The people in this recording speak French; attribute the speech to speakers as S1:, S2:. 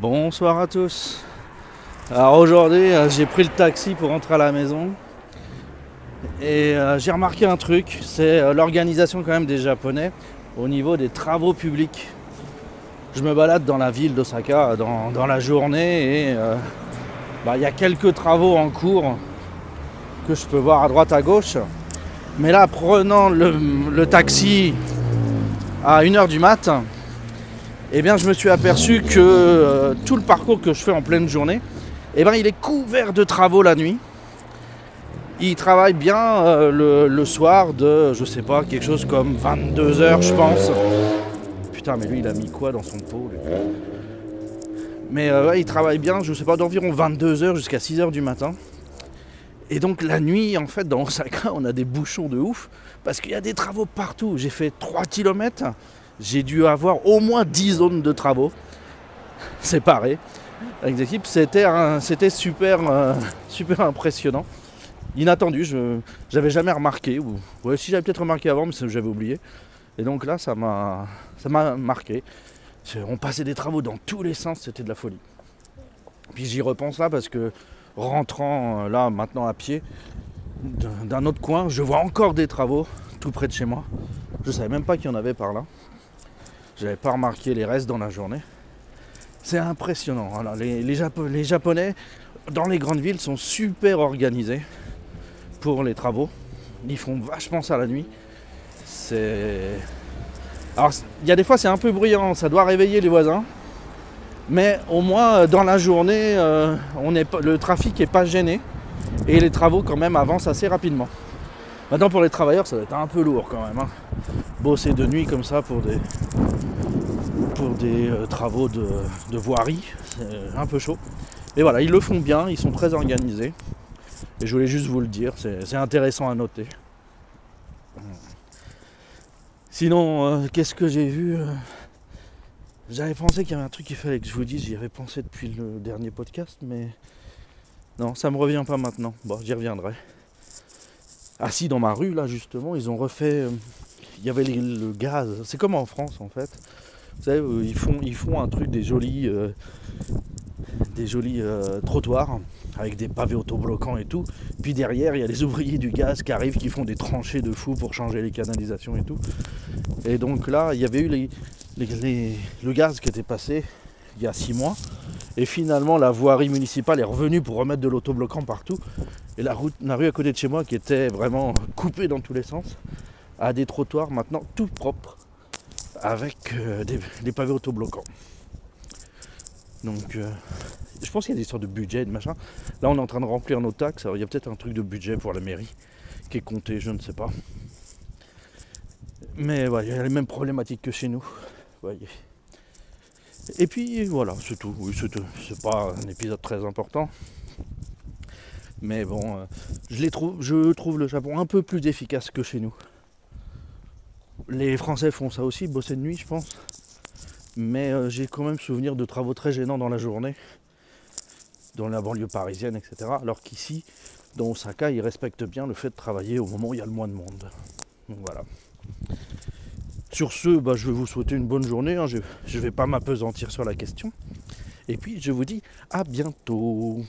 S1: Bonsoir à tous. Alors aujourd'hui, euh, j'ai pris le taxi pour rentrer à la maison. Et euh, j'ai remarqué un truc, c'est euh, l'organisation quand même des Japonais au niveau des travaux publics. Je me balade dans la ville d'Osaka dans, la journée et bah, il y a quelques travaux en cours que je peux voir à droite à gauche. Mais là, prenant le, le taxi à 1h du mat, eh bien, je me suis aperçu que euh, tout le parcours que je fais en pleine journée, eh ben, il est couvert de travaux la nuit. Il travaille bien euh, le, soir de, je sais pas, quelque chose comme 22h, je pense. Putain, mais lui, il a mis quoi dans son pot Mais euh, il travaille bien, je sais pas, d'environ 22h jusqu'à 6h du matin. Et donc la nuit, en fait, dans Osaka, on a des bouchons de ouf parce qu'il y a des travaux partout. J'ai fait 3 km, j'ai dû avoir au moins 10 zones de travaux séparées avec des équipes. C'était, super, euh, super impressionnant. Inattendu, je j'avais jamais remarqué. Ou, ouais, si j'avais peut-être remarqué avant, mais j'avais oublié. Et donc là, ça m'a, ça m'a marqué. On passait des travaux dans tous les sens, c'était de la folie. Puis j'y repense là parce que rentrant euh, là maintenant à pied d'un autre coin, je vois encore des travaux tout près de chez moi. Je savais même pas qu'il y en avait par là. J'avais pas remarqué les restes dans la journée. C'est impressionnant. Les, les Japo- les Japonais dans les grandes villes sont super organisés pour les travaux. Ils font vachement ça la nuit. Alors, il y a des fois, c'est un peu bruyant, ça doit réveiller les voisins. Mais au moins, euh, dans la journée, euh, le trafic n'est pas gêné. Et les travaux, quand même, avancent assez rapidement. Maintenant, pour les travailleurs, ça va être un peu lourd quand même. hein. Bosser de nuit comme ça pour des, pour des euh, travaux de, voirie, c'est un peu chaud. Mais voilà, ils le font bien, ils sont très organisés. Et je voulais juste vous le dire, c'est intéressant à noter. Sinon, euh, qu'est-ce que j'ai vu euh, J'avais pensé qu'il y avait un truc qu'il fallait que je vous dise, j'y avais pensé depuis le dernier podcast, mais non, ça me revient pas maintenant. Bon, j'y reviendrai. Ah si, dans ma rue, là, justement, ils ont refait... Il y avait le gaz. C'est comme en France, en fait. Vous savez, euh, ils font, ils font un truc, des jolis... euh, des jolis euh, trottoirs avec des pavés autobloquants et tout. Puis derrière, il y a les ouvriers du gaz qui arrivent, qui font des tranchées de fou pour changer les canalisations et tout. Et donc là, il y avait eu le gaz qui était passé il y a six mois. Et finalement, la voirie municipale est revenue pour remettre de l'autobloquant partout. Et la, route, la rue à côté de chez moi, qui était vraiment coupée dans tous les sens, a des trottoirs maintenant tout propres, avec euh, des, pavés autobloquants. Donc, euh, je pense qu'il y a des histoires de budget, de machin. Là, on est en train de remplir nos taxes. Alors, il y a peut-être un truc de budget pour la mairie qui est compté, je ne sais pas. Mais ouais, il y a les mêmes problématiques que chez nous. Voyez. Et puis voilà, c'est tout. Oui, c'est pas un épisode très important. Mais bon, euh, je trouve le Japon un peu plus efficace que chez nous. Les Français font ça aussi, bosser de nuit, je pense. Mais euh, j'ai quand même souvenir de travaux très gênants dans la journée, dans la banlieue parisienne, etc. Alors qu'ici, dans Osaka, ils respectent bien le fait de travailler au moment où il y a le moins de monde. Donc voilà. Sur ce, bah, je vais vous souhaiter une bonne journée. hein. Je ne vais pas m'apesantir sur la question. Et puis, je vous dis à bientôt.